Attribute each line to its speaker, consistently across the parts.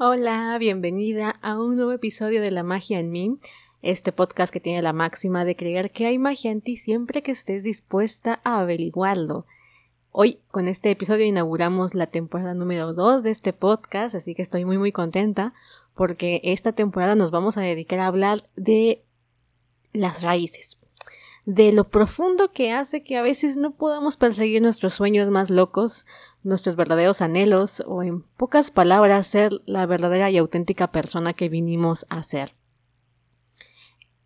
Speaker 1: Hola, bienvenida a un nuevo episodio de La Magia en mí, este podcast que tiene la máxima de creer que hay magia en ti siempre que estés dispuesta a averiguarlo. Hoy con este episodio inauguramos la temporada número 2 de este podcast, así que estoy muy muy contenta porque esta temporada nos vamos a dedicar a hablar de las raíces, de lo profundo que hace que a veces no podamos perseguir nuestros sueños más locos, nuestros verdaderos anhelos o en pocas palabras ser la verdadera y auténtica persona que vinimos a ser.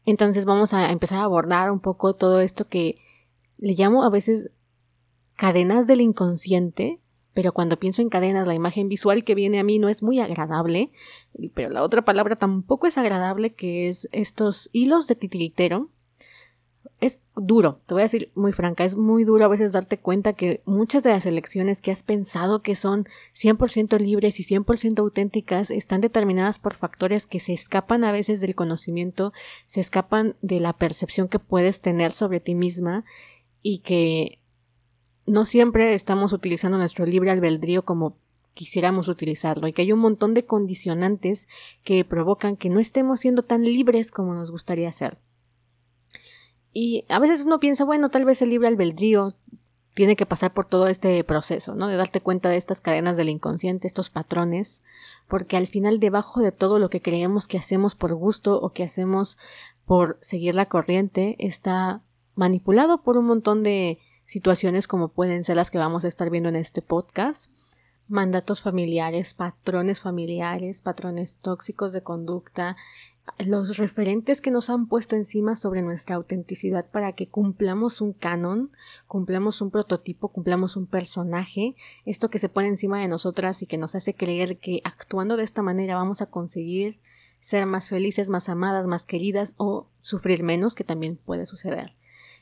Speaker 1: Entonces vamos a empezar a abordar un poco todo esto que le llamo a veces cadenas del inconsciente, pero cuando pienso en cadenas la imagen visual que viene a mí no es muy agradable, pero la otra palabra tampoco es agradable que es estos hilos de titiritero es duro, te voy a decir muy franca, es muy duro a veces darte cuenta que muchas de las elecciones que has pensado que son 100% libres y 100% auténticas están determinadas por factores que se escapan a veces del conocimiento, se escapan de la percepción que puedes tener sobre ti misma y que no siempre estamos utilizando nuestro libre albedrío como quisiéramos utilizarlo y que hay un montón de condicionantes que provocan que no estemos siendo tan libres como nos gustaría ser. Y a veces uno piensa, bueno, tal vez el libre albedrío tiene que pasar por todo este proceso, ¿no? De darte cuenta de estas cadenas del inconsciente, estos patrones, porque al final debajo de todo lo que creemos que hacemos por gusto o que hacemos por seguir la corriente está manipulado por un montón de situaciones como pueden ser las que vamos a estar viendo en este podcast, mandatos familiares, patrones familiares, patrones tóxicos de conducta, los referentes que nos han puesto encima sobre nuestra autenticidad para que cumplamos un canon, cumplamos un prototipo, cumplamos un personaje, esto que se pone encima de nosotras y que nos hace creer que actuando de esta manera vamos a conseguir ser más felices, más amadas, más queridas o sufrir menos, que también puede suceder.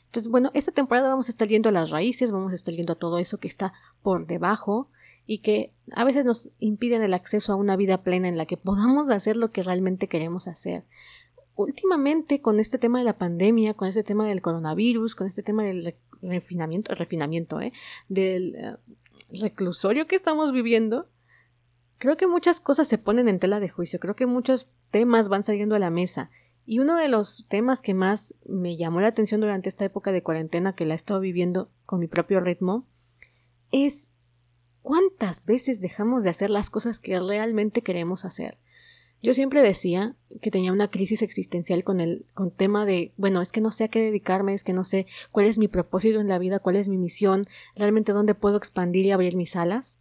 Speaker 1: Entonces, bueno, esta temporada vamos a estar yendo a las raíces, vamos a estar yendo a todo eso que está por debajo, y que a veces nos impiden el acceso a una vida plena en la que podamos hacer lo que realmente queremos hacer. Últimamente, con este tema de la pandemia, con este tema del coronavirus, con este tema del refinamiento, refinamiento, ¿eh? del eh, reclusorio que estamos viviendo, creo que muchas cosas se ponen en tela de juicio, creo que muchos temas van saliendo a la mesa. Y uno de los temas que más me llamó la atención durante esta época de cuarentena que la he estado viviendo con mi propio ritmo es ¿Cuántas veces dejamos de hacer las cosas que realmente queremos hacer? Yo siempre decía que tenía una crisis existencial con el con tema de, bueno, es que no sé a qué dedicarme, es que no sé cuál es mi propósito en la vida, cuál es mi misión, realmente dónde puedo expandir y abrir mis alas.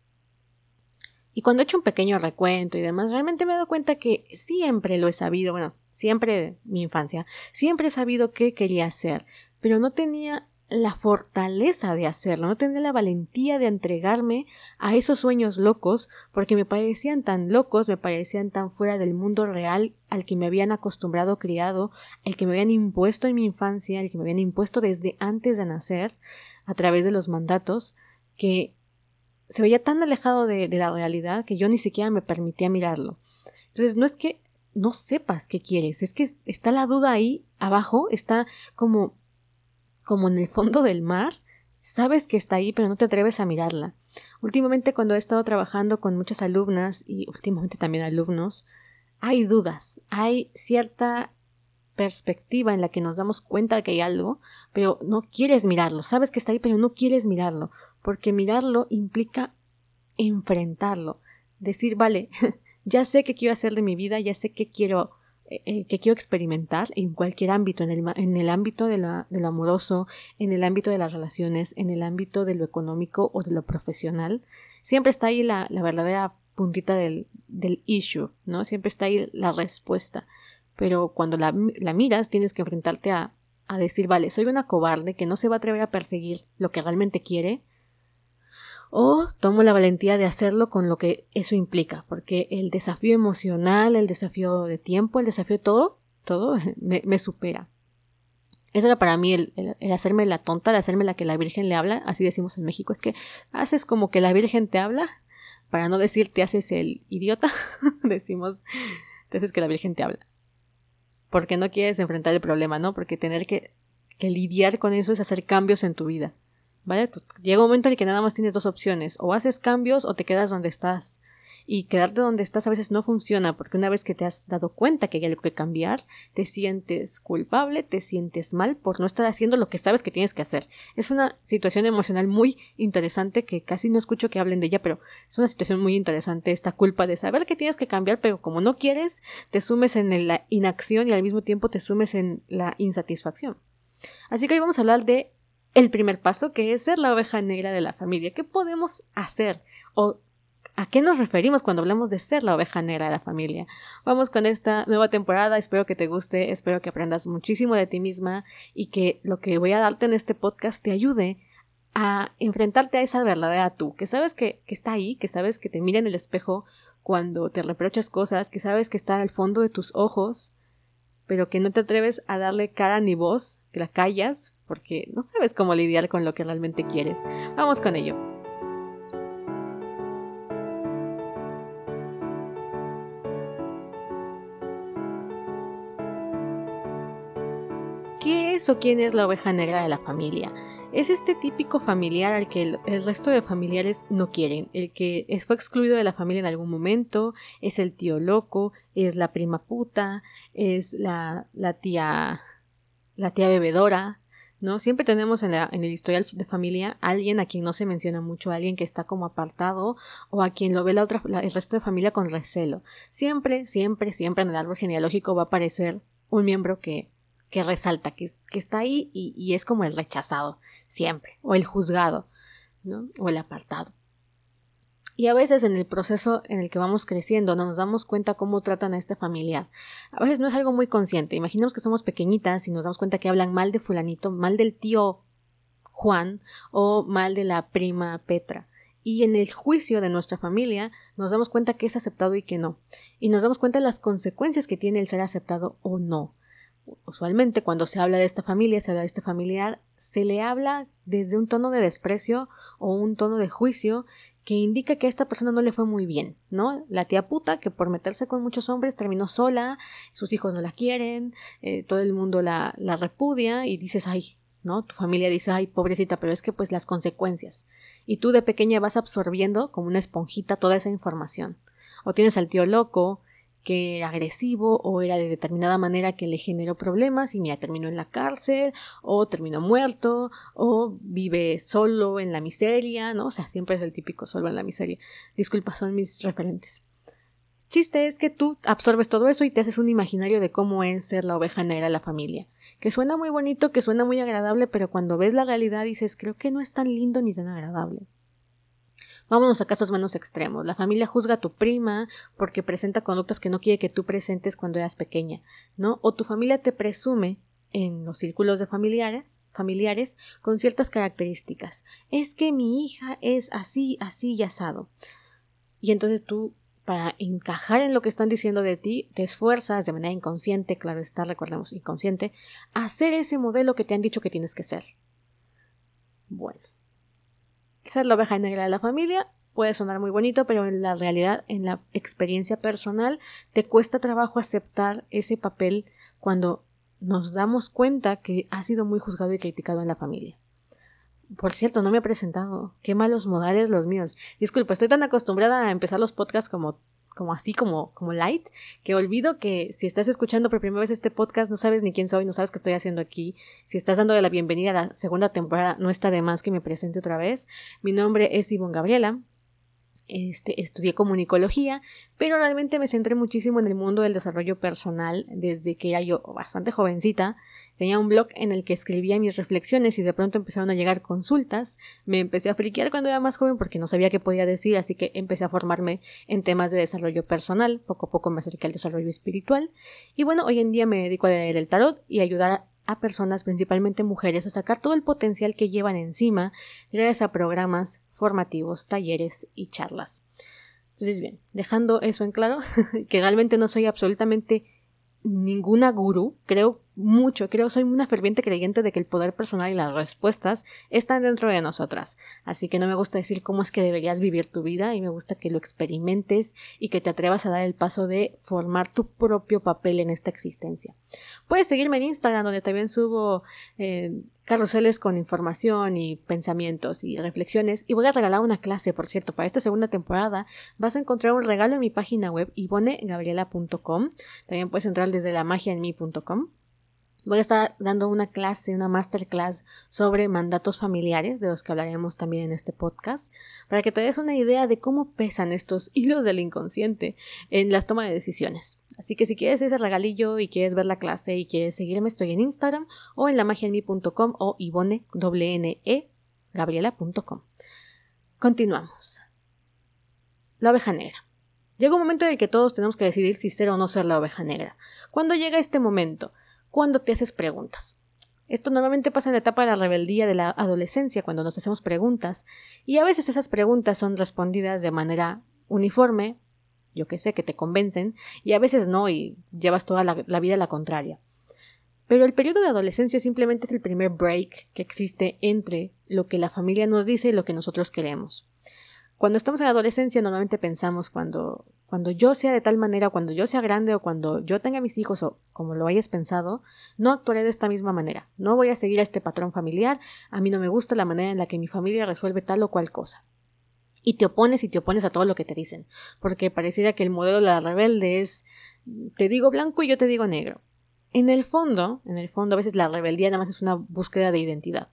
Speaker 1: Y cuando he hecho un pequeño recuento y demás, realmente me he dado cuenta que siempre lo he sabido, bueno, siempre mi infancia, siempre he sabido qué quería hacer, pero no tenía la fortaleza de hacerlo, no tenía la valentía de entregarme a esos sueños locos porque me parecían tan locos, me parecían tan fuera del mundo real al que me habían acostumbrado, criado, al que me habían impuesto en mi infancia, al que me habían impuesto desde antes de nacer, a través de los mandatos, que se veía tan alejado de, de la realidad que yo ni siquiera me permitía mirarlo. Entonces, no es que no sepas qué quieres, es que está la duda ahí abajo, está como como en el fondo del mar, sabes que está ahí, pero no te atreves a mirarla. Últimamente cuando he estado trabajando con muchas alumnas y últimamente también alumnos, hay dudas, hay cierta perspectiva en la que nos damos cuenta de que hay algo, pero no quieres mirarlo, sabes que está ahí, pero no quieres mirarlo, porque mirarlo implica enfrentarlo, decir, vale, ya sé qué quiero hacer de mi vida, ya sé qué quiero eh, que quiero experimentar en cualquier ámbito, en el, en el ámbito de, la, de, lo amoroso, en el ámbito de las relaciones, en el ámbito de lo económico o de lo profesional, siempre está ahí la, la verdadera puntita del, del issue, ¿no? Siempre está ahí la respuesta. Pero cuando la, la miras, tienes que enfrentarte a, a decir, vale, soy una cobarde que no se va a atrever a perseguir lo que realmente quiere, o tomo la valentía de hacerlo con lo que eso implica, porque el desafío emocional, el desafío de tiempo, el desafío de todo, todo me, supera. Eso era para mí el, hacerme la tonta, el hacerme la que la Virgen le habla, así decimos en México, es que haces como que la Virgen te habla, para no decir te haces el idiota, decimos, te haces que la Virgen te habla. Porque no quieres enfrentar el problema, ¿no? Porque tener que lidiar con eso es hacer cambios en tu vida. ¿Vale? llega un momento en el que nada más tienes dos opciones, o haces cambios o te quedas donde estás. Y quedarte donde estás a veces no funciona porque una vez que te has dado cuenta que hay algo que cambiar, te sientes culpable, te sientes mal por no estar haciendo lo que sabes que tienes que hacer. Es una situación emocional muy interesante que casi no escucho que hablen de ella, pero es una situación muy interesante esta culpa de saber que tienes que cambiar, pero como no quieres, te sumes en la inacción y al mismo tiempo te sumes en la insatisfacción. Así que hoy vamos a hablar de el primer paso, que es ser la oveja negra de la familia. ¿Qué podemos hacer? ¿O a qué nos referimos cuando hablamos de ser la oveja negra de la familia? Vamos con esta nueva temporada, espero que te guste, espero que aprendas muchísimo de ti misma y que lo que voy a darte en este podcast te ayude a enfrentarte a esa verdadera tú, que sabes que, que está ahí, que sabes que te mira en el espejo cuando te reprochas cosas, que sabes que está al fondo de tus ojos, pero que no te atreves a darle cara ni voz, que la callas porque no sabes cómo lidiar con lo que realmente quieres. Vamos con ello. ¿Qué es o quién es la oveja negra de la familia? Es este típico familiar al que el, resto de familiares no quieren, el que fue excluido de la familia en algún momento, es el tío loco, es la prima puta, es la, la tía la tía bebedora, ¿no? Siempre tenemos en, la, en el historial de familia alguien a quien no se menciona mucho, alguien que está como apartado o a quien lo ve la otra, el resto de familia con recelo. Siempre, siempre, siempre en el árbol genealógico va a aparecer un miembro que, que resalta, que, que está ahí y, y, es como el rechazado, siempre, o el juzgado, ¿no? O el apartado. Y a veces en el proceso en el que vamos creciendo no nos damos cuenta cómo tratan a este familiar. A veces no es algo muy consciente. Imaginemos que somos pequeñitas y nos damos cuenta que hablan mal de fulanito, mal del tío Juan o mal de la prima Petra. Y en el juicio de nuestra familia nos damos cuenta que es aceptado y que no. Y nos damos cuenta de las consecuencias que tiene el ser aceptado o no. Usualmente cuando se habla de esta familia, se habla de este familiar, se le habla desde un tono de desprecio o un tono de juicio que indica que a esta persona no le fue muy bien, ¿no? La tía puta que por meterse con muchos hombres terminó sola, sus hijos no la quieren, eh, todo el mundo la, la repudia y dices, ay, ¿no? Tu familia dice, ay, pobrecita, pero es que pues las consecuencias. Y tú de pequeña vas absorbiendo como una esponjita toda esa información. O tienes al tío loco, que era agresivo o era de determinada manera que le generó problemas y mira, terminó en la cárcel o terminó muerto o vive solo en la miseria, ¿no? O sea, siempre es el típico solo en la miseria. Disculpa, son mis referentes. Chiste es que tú absorbes todo eso y te haces un imaginario de cómo es ser la oveja negra de la familia. Que suena muy bonito, que suena muy agradable, pero cuando ves la realidad dices, creo que no es tan lindo ni tan agradable. Vámonos a casos menos extremos. La familia juzga a tu prima porque presenta conductas que no quiere que tú presentes cuando eras pequeña, ¿no? O tu familia te presume en los círculos de familiares, familiares con ciertas características. Es que mi hija es así, así y asado. Y entonces tú, para encajar en lo que están diciendo de ti, te esfuerzas de manera inconsciente, claro está, recordemos, inconsciente, a hacer ese modelo que te han dicho que tienes que ser. Bueno, ser la oveja negra de la familia puede sonar muy bonito, pero en la realidad, en la experiencia personal, te cuesta trabajo aceptar ese papel cuando nos damos cuenta que ha sido muy juzgado y criticado en la familia. Por cierto, no me he presentado. Qué malos modales los míos. Disculpa, estoy tan acostumbrada a empezar los podcasts como como así, como, como light, que olvido que si estás escuchando por primera vez este podcast, no sabes ni quién soy, no sabes qué estoy haciendo aquí. Si estás dándole la bienvenida a la segunda temporada, no está de más que me presente otra vez. Mi nombre es Ivonne Gabriela este, estudié comunicología, pero realmente me centré muchísimo en el mundo del desarrollo personal desde que era yo bastante jovencita. Tenía un blog en el que escribía mis reflexiones y de pronto empezaron a llegar consultas. Me empecé a friquear cuando era más joven porque no sabía qué podía decir, así que empecé a formarme en temas de desarrollo personal. Poco a poco me acerqué al desarrollo espiritual. Y bueno, hoy en día me dedico a leer el tarot y ayudar a personas, principalmente mujeres, a sacar todo el potencial que llevan encima gracias a programas formativos, talleres y charlas. Entonces, bien, dejando eso en claro, que realmente no soy absolutamente ninguna gurú, creo mucho, creo, soy una ferviente creyente de que el poder personal y las respuestas están dentro de nosotras. Así que no me gusta decir cómo es que deberías vivir tu vida y me gusta que lo experimentes y que te atrevas a dar el paso de formar tu propio papel en esta existencia. Puedes seguirme en Instagram donde también subo eh, carruseles con información y pensamientos y reflexiones y voy a regalar una clase, por cierto, para esta segunda temporada vas a encontrar un regalo en mi página web ivonegabriela.com. También puedes entrar desde la magia en mí.com Voy a estar dando una clase, una masterclass sobre mandatos familiares, de los que hablaremos también en este podcast, para que te des una idea de cómo pesan estos hilos del inconsciente en las tomas de decisiones. Así que si quieres ese regalillo y quieres ver la clase y quieres seguirme, estoy en Instagram o en la lamagiaenmi.com o ivone, e, gabriela.com. Continuamos. La oveja negra. Llega un momento en el que todos tenemos que decidir si ser o no ser la oveja negra. ¿Cuándo llega este momento? Cuando te haces preguntas. Esto normalmente pasa en la etapa de la rebeldía de la adolescencia, cuando nos hacemos preguntas, y a veces esas preguntas son respondidas de manera uniforme, yo que sé, que te convencen, y a veces no, y llevas toda la, la vida a la contraria. Pero el periodo de adolescencia simplemente es el primer break que existe entre lo que la familia nos dice y lo que nosotros queremos. Cuando estamos en la adolescencia normalmente pensamos cuando cuando yo sea de tal manera, cuando yo sea grande o cuando yo tenga mis hijos o como lo hayas pensado, no actuaré de esta misma manera. No voy a seguir a este patrón familiar. A mí no me gusta la manera en la que mi familia resuelve tal o cual cosa. Y te opones y te opones a todo lo que te dicen. Porque pareciera que el modelo de la rebelde es te digo blanco y yo te digo negro. En el fondo, en el fondo a veces la rebeldía nada más es una búsqueda de identidad.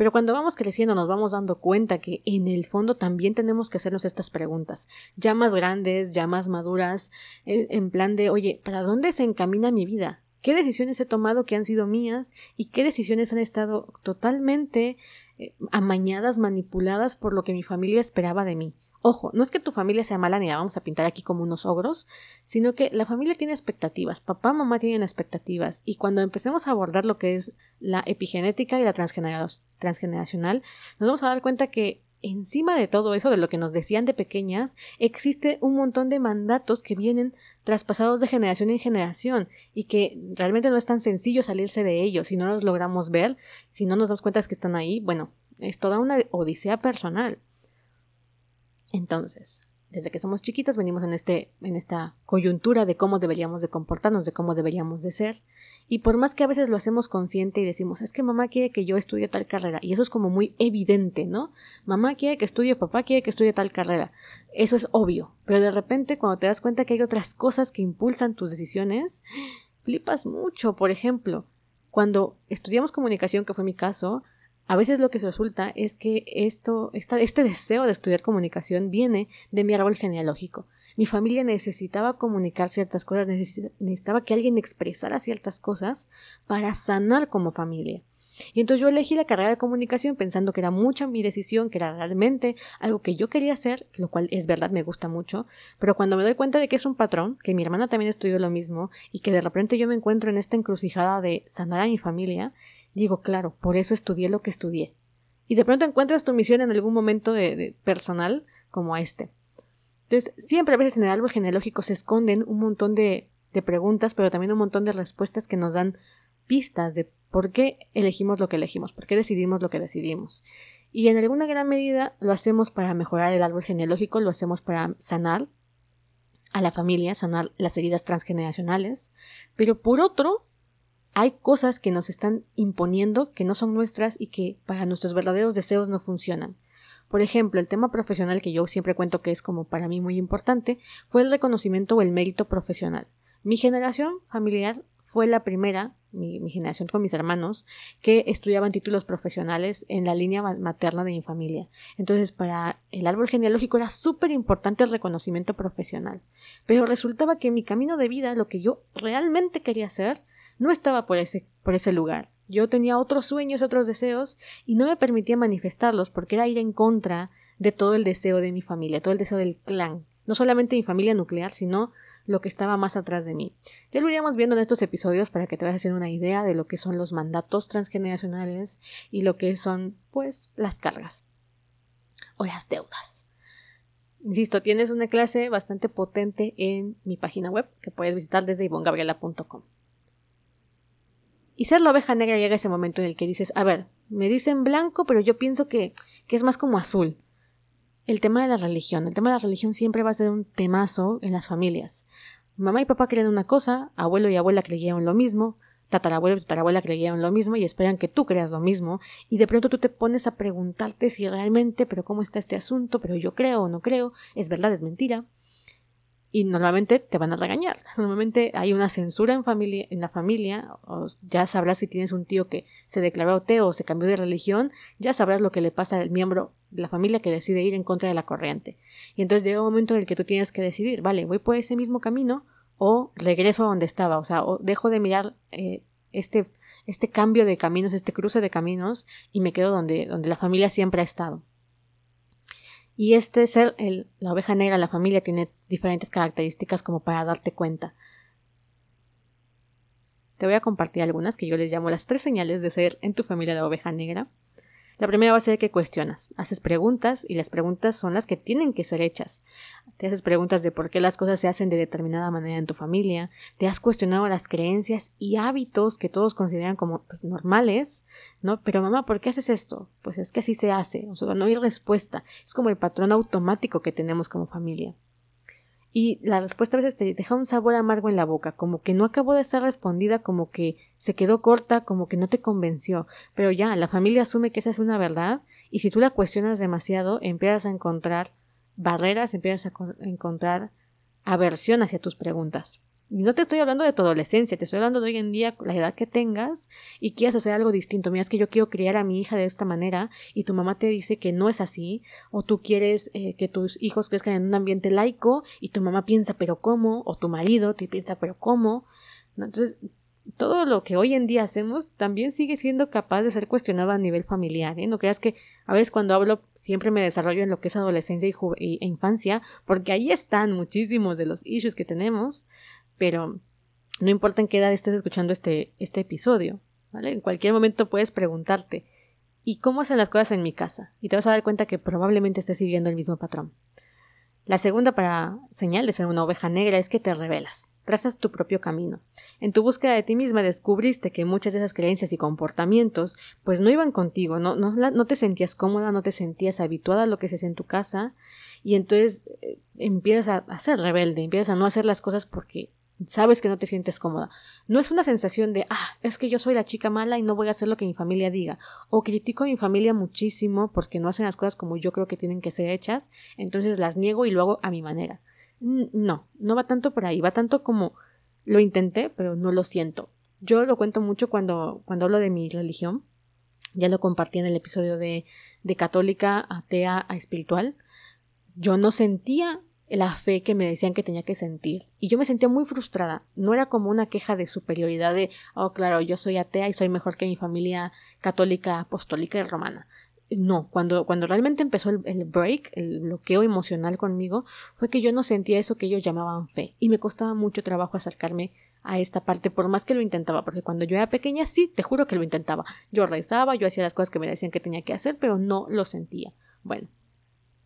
Speaker 1: Pero cuando vamos creciendo nos vamos dando cuenta que en el fondo también tenemos que hacernos estas preguntas, ya más grandes, ya más maduras, en plan de, oye, ¿para dónde se encamina mi vida? ¿Qué decisiones he tomado que han sido mías y qué decisiones han estado totalmente eh, amañadas, manipuladas por lo que mi familia esperaba de mí? Ojo, no es que tu familia sea mala ni la vamos a pintar aquí como unos ogros, sino que la familia tiene expectativas, papá, mamá tienen expectativas, y cuando empecemos a abordar lo que es la epigenética y la transgeneracional, nos vamos a dar cuenta que encima de todo eso, de lo que nos decían de pequeñas, existe un montón de mandatos que vienen traspasados de generación en generación y que realmente no es tan sencillo salirse de ellos. Si no los logramos ver, si no nos damos cuenta que están ahí, bueno, es toda una odisea personal. Entonces, desde que somos chiquitas venimos en este en esta coyuntura de cómo deberíamos de comportarnos, de cómo deberíamos de ser, y por más que a veces lo hacemos consciente y decimos, es que mamá quiere que yo estudie tal carrera, y eso es como muy evidente, ¿no? Mamá quiere que estudie, papá quiere que estudie tal carrera. Eso es obvio, pero de repente cuando te das cuenta que hay otras cosas que impulsan tus decisiones, flipas mucho, por ejemplo, cuando estudiamos comunicación, que fue mi caso, a veces lo que resulta es que esto, este deseo de estudiar comunicación viene de mi árbol genealógico. Mi familia necesitaba comunicar ciertas cosas, necesitaba que alguien expresara ciertas cosas para sanar como familia. Y entonces yo elegí la carrera de comunicación pensando que era mucha mi decisión, que era realmente algo que yo quería hacer, lo cual es verdad, me gusta mucho, pero cuando me doy cuenta de que es un patrón, que mi hermana también estudió lo mismo y que de repente yo me encuentro en esta encrucijada de sanar a mi familia, Digo, claro, por eso estudié lo que estudié. Y de pronto encuentras tu misión en algún momento de, personal como este. Entonces, siempre a veces en el árbol genealógico se esconden un montón de, de preguntas, pero también un montón de respuestas que nos dan pistas de por qué elegimos lo que elegimos, por qué decidimos lo que decidimos. Y en alguna gran medida lo hacemos para mejorar el árbol genealógico, lo hacemos para sanar a la familia, sanar las heridas transgeneracionales, pero por otro, hay cosas que nos están imponiendo que no son nuestras y que para nuestros verdaderos deseos no funcionan. Por ejemplo, el tema profesional que yo siempre cuento que es como para mí muy importante fue el reconocimiento o el mérito profesional. Mi generación familiar fue la primera, mi, generación con mis hermanos, que estudiaban títulos profesionales en la línea materna de mi familia. Entonces, para el árbol genealógico era súper importante el reconocimiento profesional. Pero resultaba que mi camino de vida, lo que yo realmente quería hacer, no estaba por ese, por ese lugar. Yo tenía otros sueños, otros deseos, y no me permitía manifestarlos porque era ir en contra de todo el deseo de mi familia, todo el deseo del clan. No solamente mi familia nuclear, sino lo que estaba más atrás de mí. Ya lo iremos viendo en estos episodios para que te vayas haciendo una idea de lo que son los mandatos transgeneracionales y lo que son, pues, las cargas o las deudas. Insisto, tienes una clase bastante potente en mi página web que puedes visitar desde ivongabriela.com. Y ser la oveja negra llega ese momento en el que dices, a ver, me dicen blanco, pero yo pienso que, que es más como azul. El tema de la religión. El tema de la religión siempre va a ser un temazo en las familias. Mamá y papá creen una cosa, abuelo y abuela creyeron lo mismo, tatarabuelo y tatarabuela creyeron lo mismo y esperan que tú creas lo mismo, y de pronto tú te pones a preguntarte si realmente, pero cómo está este asunto, pero yo creo o no creo, es verdad, es mentira. Y normalmente te van a regañar. Normalmente hay una censura en, familia, en la familia. O ya sabrás si tienes un tío que se declaró ateo o se cambió de religión. Ya sabrás lo que le pasa al miembro de la familia que decide ir en contra de la corriente. Y entonces llega un momento en el que tú tienes que decidir, vale, voy por ese mismo camino o regreso a donde estaba, o sea, o dejo de mirar eh, este, este cambio de caminos, este cruce de caminos y me quedo donde, donde la familia siempre ha estado. Y este ser el, la oveja negra, la familia tiene diferentes características como para darte cuenta. Te voy a compartir algunas que yo les llamo las tres señales de ser en tu familia la oveja negra. La primera va a ser que cuestionas, haces preguntas y las preguntas son las que tienen que ser hechas. Te haces preguntas de por qué las cosas se hacen de determinada manera en tu familia, te has cuestionado las creencias y hábitos que todos consideran como pues, normales, ¿no? Pero mamá, ¿por qué haces esto? Pues es que así se hace, o sea, no hay respuesta, es como el patrón automático que tenemos como familia y la respuesta a veces te deja un sabor amargo en la boca, como que no acabó de ser respondida, como que se quedó corta, como que no te convenció. Pero ya, la familia asume que esa es una verdad y si tú la cuestionas demasiado, empiezas a encontrar barreras, empiezas a encontrar aversión hacia tus preguntas. No te estoy hablando de tu adolescencia, te estoy hablando de hoy en día, la edad que tengas y quieras hacer algo distinto. Mira, es que yo quiero criar a mi hija de esta manera y tu mamá te dice que no es así, o tú quieres eh, que tus hijos crezcan en un ambiente laico y tu mamá piensa, pero ¿cómo? O tu marido te piensa, pero ¿cómo? Entonces, todo lo que hoy en día hacemos también sigue siendo capaz de ser cuestionado a nivel familiar. ¿eh? No creas que a veces cuando hablo siempre me desarrollo en lo que es adolescencia y, e infancia, porque ahí están muchísimos de los issues que tenemos, pero no importa en qué edad estés escuchando este, este episodio, ¿vale? En cualquier momento puedes preguntarte, ¿y cómo hacen las cosas en mi casa? Y te vas a dar cuenta que probablemente estés siguiendo el mismo patrón. La segunda para señal de ser una oveja negra es que te revelas, trazas tu propio camino. En tu búsqueda de ti misma descubriste que muchas de esas creencias y comportamientos pues no iban contigo, no, no, te sentías cómoda, no te sentías habituada a lo que se hace en tu casa y entonces eh, empiezas a, a ser rebelde, empiezas a no hacer las cosas porque sabes que no te sientes cómoda. No es una sensación de, ah, es que yo soy la chica mala y no voy a hacer lo que mi familia diga. O critico a mi familia muchísimo porque no hacen las cosas como yo creo que tienen que ser hechas, entonces las niego y lo hago a mi manera. No, no va tanto por ahí, va tanto como lo intenté, pero no lo siento. Yo lo cuento mucho cuando, cuando hablo de mi religión. Ya lo compartí en el episodio de, de católica, atea a espiritual. Yo no sentía la fe que me decían que tenía que sentir. Y yo me sentía muy frustrada. No era como una queja de superioridad de, oh, claro, yo soy atea y soy mejor que mi familia católica, apostólica y romana. No, cuando, cuando realmente empezó el, break, el bloqueo emocional conmigo, fue que yo no sentía eso que ellos llamaban fe. Y me costaba mucho trabajo acercarme a esta parte, por más que lo intentaba, porque cuando yo era pequeña, sí, te juro que lo intentaba. Yo rezaba, yo hacía las cosas que me decían que tenía que hacer, pero no lo sentía. Bueno,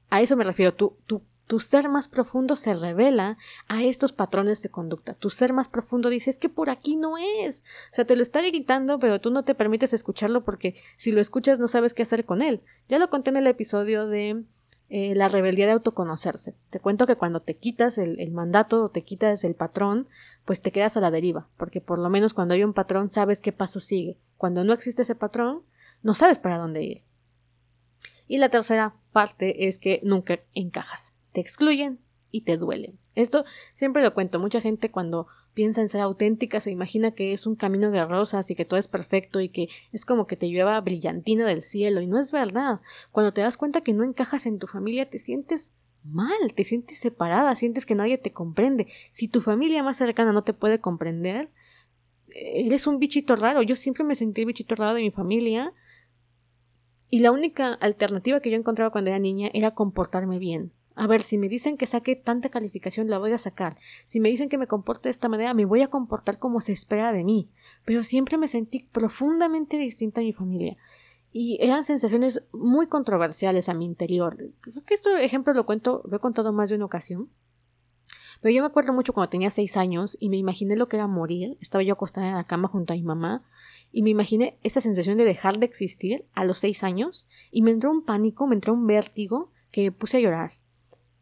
Speaker 1: a eso me refiero. Tú, tú tu ser más profundo se revela a estos patrones de conducta. Tu ser más profundo dice es que por aquí no es. O sea, te lo está gritando, pero tú no te permites escucharlo porque si lo escuchas no sabes qué hacer con él. Ya lo conté en el episodio de eh, la rebeldía de autoconocerse. Te cuento que cuando te quitas el, el mandato o te quitas el patrón, pues te quedas a la deriva, porque por lo menos cuando hay un patrón sabes qué paso sigue. Cuando no existe ese patrón, no sabes para dónde ir. Y la tercera parte es que nunca encajas te excluyen y te duelen. Esto siempre lo cuento. Mucha gente cuando piensa en ser auténtica se imagina que es un camino de rosas y que todo es perfecto y que es como que te lleva brillantina del cielo y no es verdad. Cuando te das cuenta que no encajas en tu familia te sientes mal, te sientes separada, sientes que nadie te comprende. Si tu familia más cercana no te puede comprender, eres un bichito raro. Yo siempre me sentí bichito raro de mi familia y la única alternativa que yo encontraba cuando era niña era comportarme bien. A ver, si me dicen que saque tanta calificación, la voy a sacar. Si me dicen que me comporte de esta manera, me voy a comportar como se espera de mí. Pero siempre me sentí profundamente distinta a mi familia. Y eran sensaciones muy controversiales a mi interior. Creo que este ejemplo lo cuento, lo he contado más de una ocasión. Pero yo me acuerdo mucho cuando tenía seis años y me imaginé lo que era morir. Estaba yo acostada en la cama junto a mi mamá y me imaginé esa sensación de dejar de existir a los seis años y me entró un pánico, me entró un vértigo que me puse a llorar.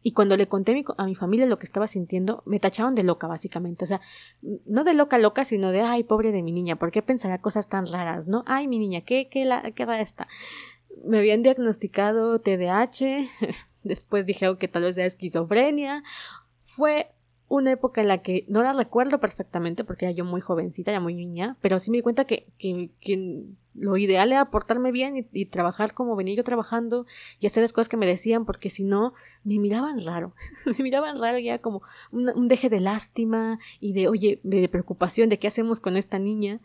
Speaker 1: Y cuando le conté a mi, familia lo que estaba sintiendo, me tacharon de loca, básicamente. O sea, no de loca loca, sino de, ay, pobre de mi niña, ¿por qué pensará cosas tan raras, no? Ay, mi niña, ¿qué, qué, qué rara está? Me habían diagnosticado TDAH, después dijeron que tal vez era esquizofrenia. Fue una época en la que no la recuerdo perfectamente porque era yo muy jovencita, ya muy niña, pero sí me di cuenta que, que, que lo ideal era portarme bien y, trabajar como venía yo trabajando y hacer las cosas que me decían porque si no me miraban raro, me miraban raro ya como un, deje de lástima y de oye, de, preocupación de qué hacemos con esta niña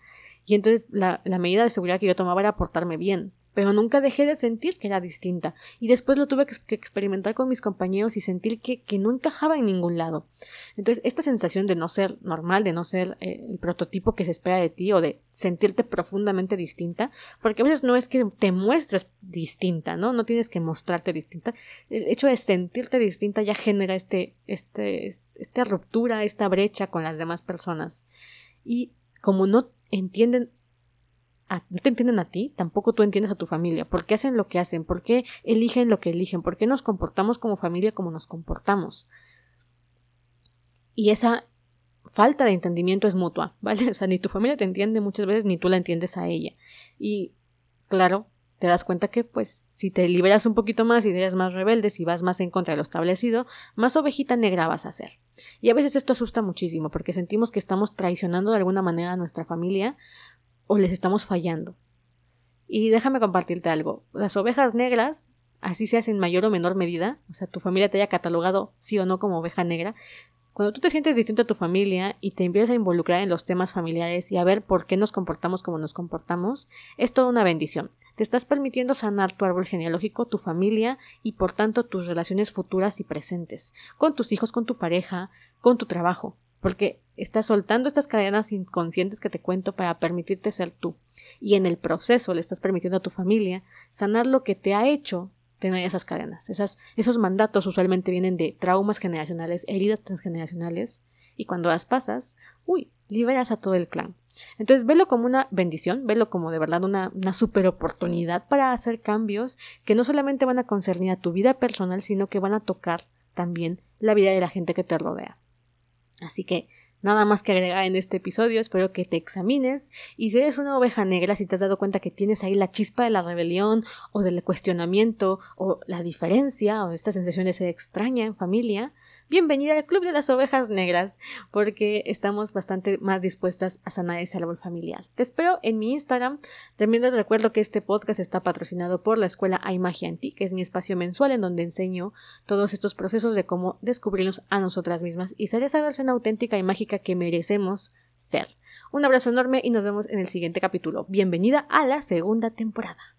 Speaker 1: y entonces la, la medida de seguridad que yo tomaba era portarme bien pero nunca dejé de sentir que era distinta. Y después lo tuve que, experimentar con mis compañeros y sentir que, que, no encajaba en ningún lado. Entonces, esta sensación de no ser normal, de no ser eh, el prototipo que se espera de ti o de sentirte profundamente distinta, porque a veces no es que te muestres distinta, ¿no? No tienes que mostrarte distinta. El hecho de sentirte distinta ya genera este, este, esta ruptura, esta brecha con las demás personas. Y como no entienden no te entienden a ti, tampoco tú entiendes a tu familia. ¿Por qué hacen lo que hacen? ¿Por qué eligen lo que eligen? ¿Por qué nos comportamos como familia como nos comportamos? Y esa falta de entendimiento es mutua, ¿vale? O sea, ni tu familia te entiende muchas veces, ni tú la entiendes a ella. Y claro, te das cuenta que, pues, si te liberas un poquito más y eres más rebelde, si vas más en contra de lo establecido, más ovejita negra vas a ser. Y a veces esto asusta muchísimo, porque sentimos que estamos traicionando de alguna manera a nuestra familia o les estamos fallando. Y déjame compartirte algo. Las ovejas negras, así se hacen en mayor o menor medida, o sea, tu familia te haya catalogado sí o no como oveja negra, cuando tú te sientes distinto a tu familia y te empiezas a involucrar en los temas familiares y a ver por qué nos comportamos como nos comportamos, es toda una bendición. Te estás permitiendo sanar tu árbol genealógico, tu familia y por tanto tus relaciones futuras y presentes, con tus hijos, con tu pareja, con tu trabajo porque estás soltando estas cadenas inconscientes que te cuento para permitirte ser tú. Y en el proceso le estás permitiendo a tu familia sanar lo que te ha hecho tener esas cadenas. Esas, esos mandatos usualmente vienen de traumas generacionales, heridas transgeneracionales, y cuando las pasas, uy, liberas a todo el clan. Entonces, velo como una bendición, velo como de verdad una, una super oportunidad para hacer cambios que no solamente van a concernir a tu vida personal, sino que van a tocar también la vida de la gente que te rodea. Así que nada más que agregar en este episodio, espero que te examines y si eres una oveja negra, si te has dado cuenta que tienes ahí la chispa de la rebelión o del cuestionamiento o la diferencia o esta sensación de ser extraña en familia, bienvenida al Club de las Ovejas Negras, porque estamos bastante más dispuestas a sanar ese árbol familiar. Te espero en mi Instagram. También te recuerdo que este podcast está patrocinado por la escuela Hay Magia en Ti, que es mi espacio mensual en donde enseño todos estos procesos de cómo descubrirnos a nosotras mismas y ser esa versión auténtica y mágica que merecemos ser. Un abrazo enorme y nos vemos en el siguiente capítulo. Bienvenida a la segunda temporada.